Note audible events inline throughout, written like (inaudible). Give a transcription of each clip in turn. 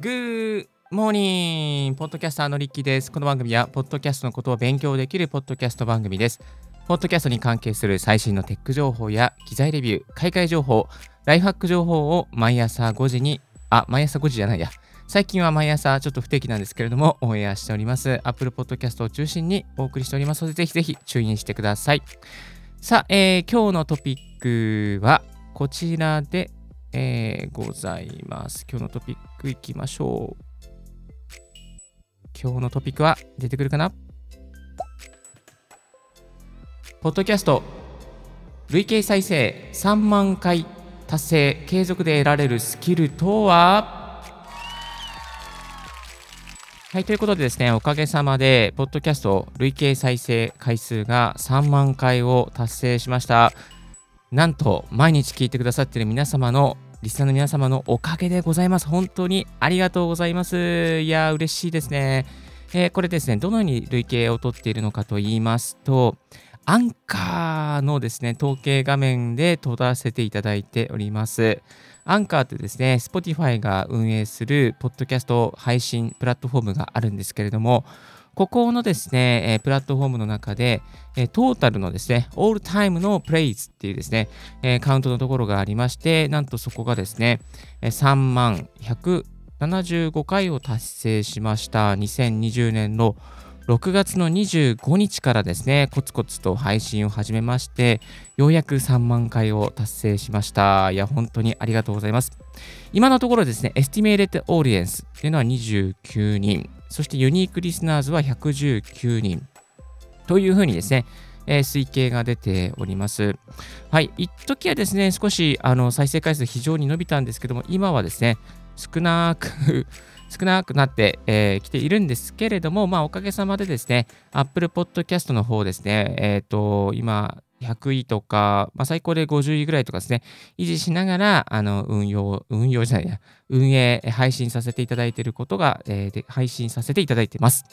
グーモーニンポッドキャスターのリッキーです。この番組は、ポッドキャストのことを勉強できるポッドキャスト番組です。ポッドキャストに関係する最新のテック情報や機材レビュー、海外情報、ライフハック情報を毎朝5時に、あ、毎朝5時じゃないや。最近は毎朝ちょっと不定期なんですけれども、オンエアしております。Apple Podcast を中心にお送りしておりますので、ぜひぜひ注意してください。さあ、えー、今日のトピックはこちらで、えー、ございます。今日のトピックいきましょう。今日のトピックは出てくるかな？ポッドキャスト。累計再生。3万回達成。継続で得られるスキルとは？はい、ということでですね、おかげさまで、ポッドキャスト累計再生回数が3万回を達成しました。なんと、毎日聞いてくださっている皆様の、リスナーの皆様のおかげでございます。本当にありがとうございます。いや嬉しいですね。えー、これですね、どのように累計を取っているのかと言いますと、アンカーのですね、統計画面で取らせていただいております。アンカーってですね、Spotify が運営するポッドキャスト配信プラットフォームがあるんですけれども、ここのですね、えプラットフォームの中で、えトータルのですね、オールタイムのプレイズっていうですね、えカウントのところがありまして、なんとそこがですね、え3万175回を達成しました。2020年の6月の25日からですね、コツコツと配信を始めまして、ようやく3万回を達成しました。いや、本当にありがとうございます。今のところですね、Estimated Audience というのは29人、そしてユニークリスナーズは119人というふうにですね、えー、推計が出ております。はい、一時はですね、少しあの再生回数非常に伸びたんですけども、今はですね、少なく (laughs) 少なくなってき、えー、ているんですけれども、まあ、おかげさまでですね、Apple Podcast の方ですね、えっ、ー、と、今、100位とか、まあ、最高で50位ぐらいとかですね、維持しながら、あの、運用、運用じゃないや、運営、配信させていただいていることが、えー、で配信させていただいてます。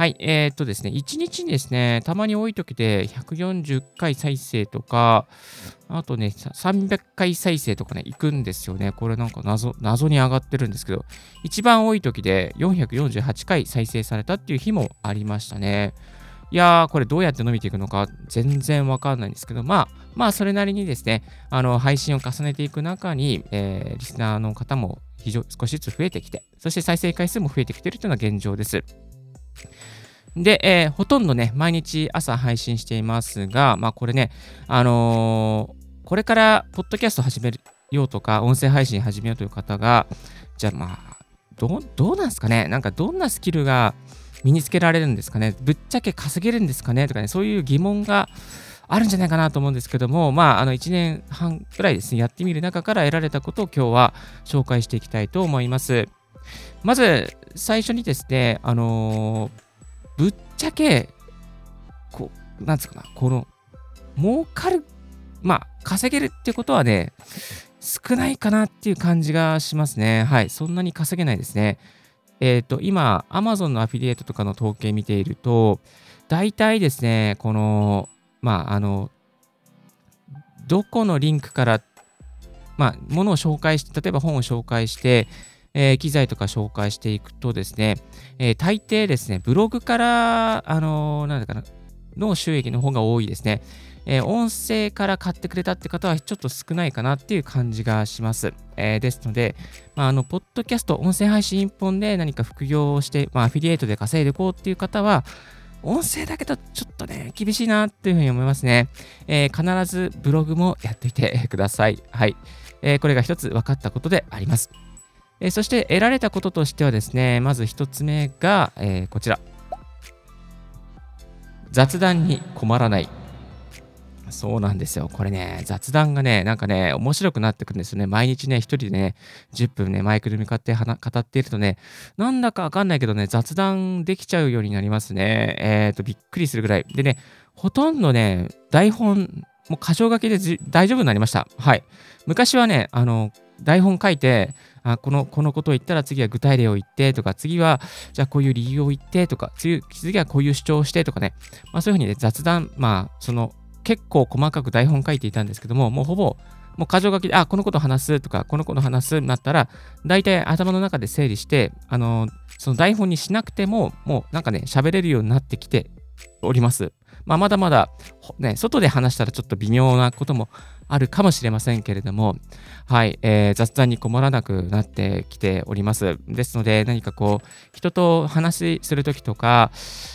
はい、えー、っとですね、1日にですね、たまに多い時で140回再生とか、あとね、300回再生とかね、行くんですよね。これなんか謎、謎に上がってるんですけど、一番多い時で448回再生されたっていう日もありましたね。いやー、これどうやって伸びていくのか全然わかんないんですけど、まあ、まあ、それなりにですね、あの、配信を重ねていく中に、えー、リスナーの方も非常少しずつ増えてきて、そして再生回数も増えてきてるというのが現状です。で、えー、ほとんどね、毎日朝配信していますが、まあこれね、あのー、これからポッドキャスト始めようとか、音声配信始めようという方が、じゃあまあ、どどうなんすかね？なんかどんなスキルが身につけられるんですかね？ぶっちゃけ稼げるんですかね？とかね、そういう疑問があるんじゃないかなと思うんですけども、まあ、あの1年半くらいですね、やってみる中から得られたことを今日は紹介していきたいと思います。まず、最初にですね、あのーぶっちゃけ、こう、なんつうかな、この、儲かる、まあ、稼げるってことはね、少ないかなっていう感じがしますね。はい。そんなに稼げないですね。えっ、ー、と、今、Amazon のアフィリエイトとかの統計見ていると、大体ですね、この、まあ、あの、どこのリンクから、まあ、ものを紹介して、例えば本を紹介して、えー、機材とか紹介していくとですね、えー、大抵ですね、ブログから、あのー、なんだかな、の収益の方が多いですね。えー、音声から買ってくれたって方はちょっと少ないかなっていう感じがします。えー、ですので、まあ、あの、ポッドキャスト、音声配信一本で何か副業をして、まあ、アフィリエイトで稼いでいこうっていう方は、音声だけどちょっとね、厳しいなっていうふうに思いますね。えー、必ずブログもやっていてください。はい。えー、これが一つ分かったことであります。えそして得られたこととしてはですね、まず1つ目が、えー、こちら。雑談に困らない。そうなんですよ。これね、雑談がね、なんかね、面白くなってくるんですよね。毎日ね、一人でね、10分ね、マイクで向かって語っているとね、なんだかわかんないけどね、雑談できちゃうようになりますね。えっ、ー、と、びっくりするぐらい。でね、ほとんどね、台本、もう箇条書きで大丈夫になりました。はい。昔はね、あの、台本書いて、あこのこのことを言ったら次は具体例を言ってとか、次はじゃあこういう理由を言ってとか、次はこういう主張をしてとかね、まあ、そういうふうにね、雑談、まあ、その結構細かく台本書いていたんですけども、もうほぼもう箇条書きで、あ、このこと話すとか、このこと話すになったら、大体頭の中で整理して、あの、その台本にしなくても、もうなんかね、喋れるようになってきております。まあ、まだまだ、ね、外で話したらちょっと微妙なこともあるかもしれませんけれども、はい、えー、雑談に困らなくなってきております。ですので、何かこう、人と話するときとか、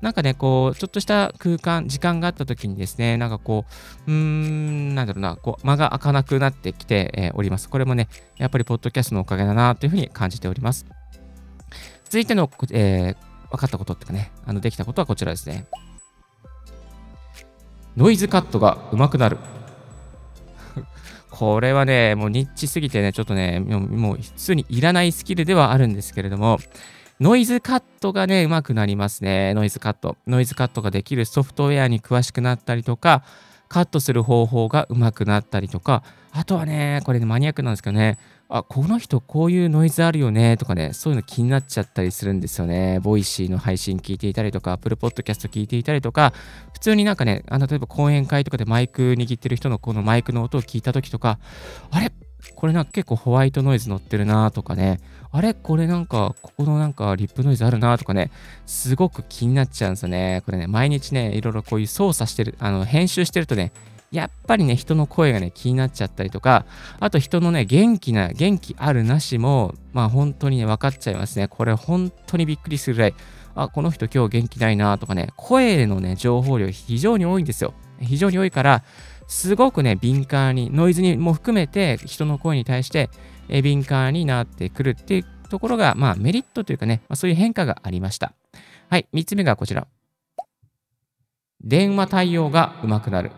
なんかね、こう、ちょっとした空間、時間があったときにですね、なんかこう、うーん、なんだろうな、こう、間が開かなくなってきて、えー、おります。これもね、やっぱりポッドキャストのおかげだなというふうに感じております。続いての、えー、分かったことっていうかね、あのできたことはこちらですね。ノイズカットがうまくなる。(laughs) これはね、もうニッチすぎてね、ちょっとね、もう普通にいらないスキルではあるんですけれども、ノイズカットがね、うまくなりますね。ノイズカット。ノイズカットができるソフトウェアに詳しくなったりとか、カットする方法がうまくなったりとか、あとはね、これね、マニアックなんですけどね、あ、この人こういうノイズあるよねとかね、そういうの気になっちゃったりするんですよね。 Voicy の配信聞いていたりとか、Apple Podcast 聞いていたりとか、普通になんかね、あの例えば講演会とかでマイク握ってる人のこのマイクの音を聞いたときとか、あれ？これなんか結構ホワイトノイズ乗ってるなとかね、あれ？これなんか、ここのなんかリップノイズあるなとかね、すごく気になっちゃうんですよね。これね、毎日ね、いろいろこういう操作してる、あの、編集してるとね、やっぱりね、人の声がね、気になっちゃったりとか、あと人のね、元気な、元気あるなしも、まあ本当にね、分かっちゃいますね。これ本当にびっくりするぐらい、あ、この人今日元気ないなとかね、声のね、情報量非常に多いんですよ。非常に多いから、すごくね、敏感に、ノイズにも含めて人の声に対してえ敏感になってくるっていうところが、まあメリットというかね、まあ、そういう変化がありました。はい、3つ目がこちら。電話対応が上手くなる。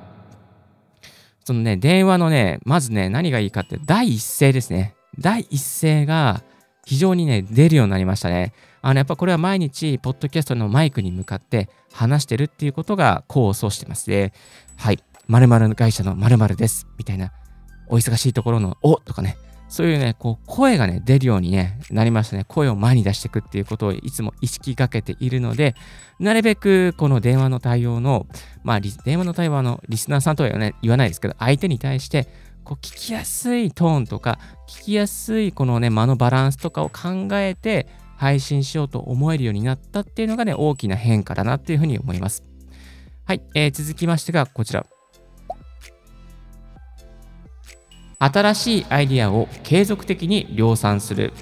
そのね、電話のね、まずね、何がいいかって、第一声ですね。第一声が非常にね、出るようになりましたね。あの、やっぱこれは毎日、ポッドキャストのマイクに向かって話してるっていうことが功を奏してますね。はい、〇〇会社の〇〇です。みたいな、お忙しいところのおとかね、そういうね、こう、声がね、出るようにね、なりましたね。声を前に出していくっていうことをいつも意識かけているので、なるべくこの電話の対応の、まあ、電話の対話のリスナーさんとは言わないわないですけど、相手に対して、こう、聞きやすいトーンとか、聞きやすいこのね、間のバランスとかを考えて、配信しようと思えるようになったっていうのがね、大きな変化だなっていうふうに思います。はい、えー、続きましてがこちら。新しいアイディアを継続的に量産する。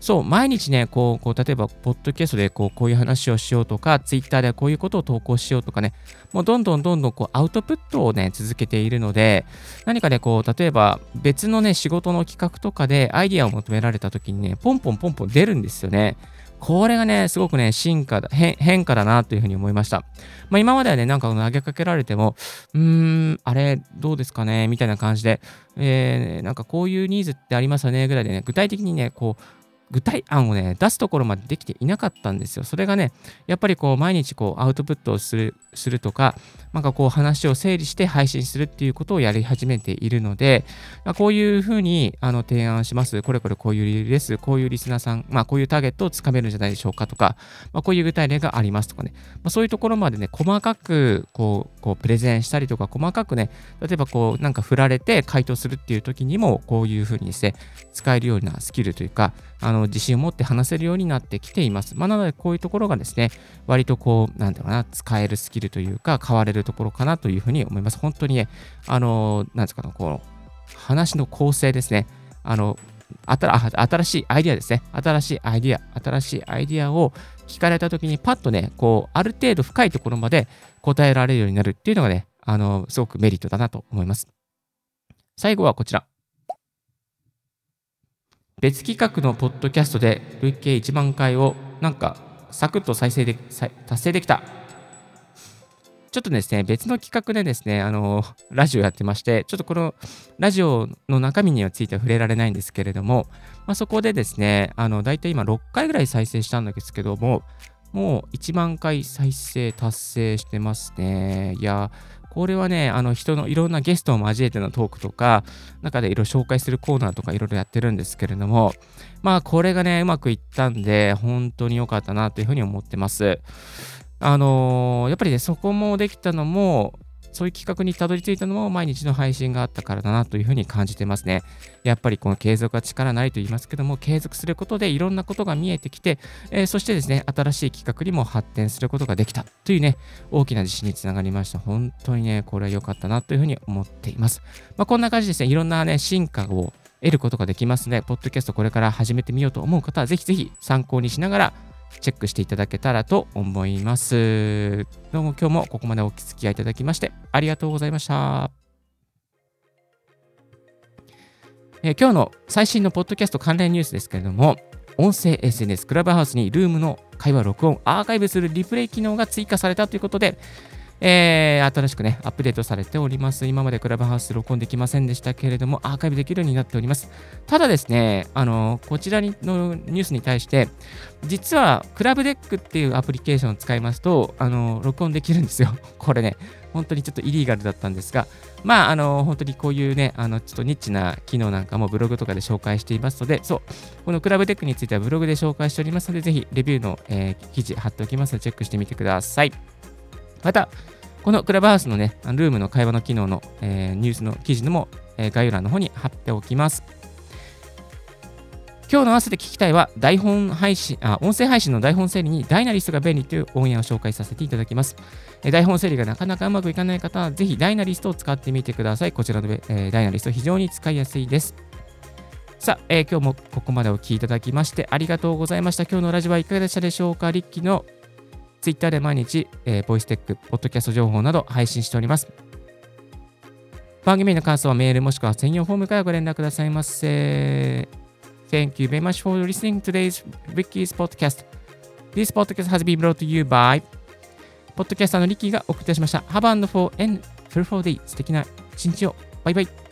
そう、毎日ね、こう、こう例えば、ポッドキャストでこうこういう話をしようとか、ツイッターでこういうことを投稿しようとかね、もうどんどんどんどんこうアウトプットをね、続けているので、何かね、こう、例えば別のね、仕事の企画とかでアイディアを求められた時にね、ポンポンポンポン出るんですよね。これがね、すごくね、進化だ、変化だなというふうに思いました。まあ、今まではね、なんか投げかけられても、うーん、あれ、どうですかねみたいな感じで、えー、なんかこういうニーズってありますよねぐらいでね、具体的にね、こう、具体案をね、出すところまでできていなかったんですよ。それがね、やっぱりこう、毎日こう、アウトプットをする、するとか、なんかこう、話を整理して配信するっていうことをやり始めているので、まあ、こういうふうに、あの、提案します。これこれこういう理由です。こういうリスナーさん、まあ、こういうターゲットをつかめるんじゃないでしょうかとか、まあ、こういう具体例がありますとかね、まあ、そういうところまでね、細かく、こう、こう、プレゼンしたりとか、細かくね、例えばこう、なんか振られて回答するっていう時にも、こういうふうにですね、使えるようなスキルというか、あの、の自信を持って話せるようになってきています。まあ、なので、こういうところがですね、割とこう、なんだろうな、使えるスキルというか、変われるところかなというふうに思います。本当にね、あの、なんですかね、この、話の構成ですね。あの、新しいアイディアですね。新しいアイディア、新しいアイディアを聞かれたときに、パッとね、こう、ある程度深いところまで答えられるようになるっていうのがね、あの、すごくメリットだなと思います。最後はこちら。別企画のポッドキャストで累計1万回をなんかサクッと再生で達成できた。ちょっとですね、別の企画でですね、あの、ラジオやってまして、ちょっとこのラジオの中身にはついては触れられないんですけれども、まあ、そこでですね、あの、だいたい今6回ぐらい再生したんですけども、もう1万回再生達成してますね。いや、これはね、あの人のいろんなゲストを交えてのトークとか、中でいろいろ紹介するコーナーとかいろいろやってるんですけれども、まあこれがね、うまくいったんで、本当に良かったなというふうに思ってます。あのー、やっぱりね、そこもできたのも、そういう企画にたどり着いたのも毎日の配信があったからだなというふうに感じてますね。やっぱりこの継続は力なりと言いますけども、継続することでいろんなことが見えてきて、えー、そしてですね、新しい企画にも発展することができたというね、大きな自信につながりました。本当にね、これは良かったなというふうに思っています。まあ、こんな感じですね、いろんなね、進化を得ることができますので、ポッドキャストこれから始めてみようと思う方は、ぜひぜひ参考にしながら、チェックしていただけたらと思います。どうも今日もここまでお付き合いいただきましてありがとうございました。えー、今日の最新のポッドキャスト関連ニュースですけれども、音声 SNS クラブハウスにルームの会話録音、アーカイブするリプレイ機能が追加されたということで、えー、新しくね、アップデートされております。今までクラブハウス録音できませんでしたけれども、アーカイブできるようになっております。ただですね、あの、こちらのニュースに対して、実は、クラブデックっていうアプリケーションを使いますと、あの、録音できるんですよ。(laughs) これね、本当にちょっとイリーガルだったんですが、まあ、あの、本当にこういうね、あの、ちょっとニッチな機能なんかもブログとかで紹介していますので、そう、このクラブデックについてはブログで紹介しておりますので、ぜひレビューの、えー、記事貼っておきますので、チェックしてみてください。また、このクラブハウスのね、ルームの会話の機能の、えー、ニュースの記事のも、えー、概要欄の方に貼っておきます。今日の合わせて聞きたいは、台本配信、あ、音声配信の台本整理にダイナリストが便利というオンエアを紹介させていただきます。え台本整理がなかなかうまくいかない方は、ぜひダイナリストを使ってみてください。こちらの、えー、ダイナリスト非常に使いやすいです。さあ、えー、今日もここまでお聴きいただきましてありがとうございました。今日のラジオはいかがでしたでしょうか？リッキーの Twitter で毎日、えー、ボイステック、ポッドキャスト情報など配信しております。番組の感想はメールもしくは専用フォームからご連絡くださいませ。Thank you very much for listening to today's Ricky's podcast. This podcast has been brought to you by ポッドキャスターのリッキーがお送りいたしました。Have a wonderful and fruitful day. 素敵な一日を。バイバイ。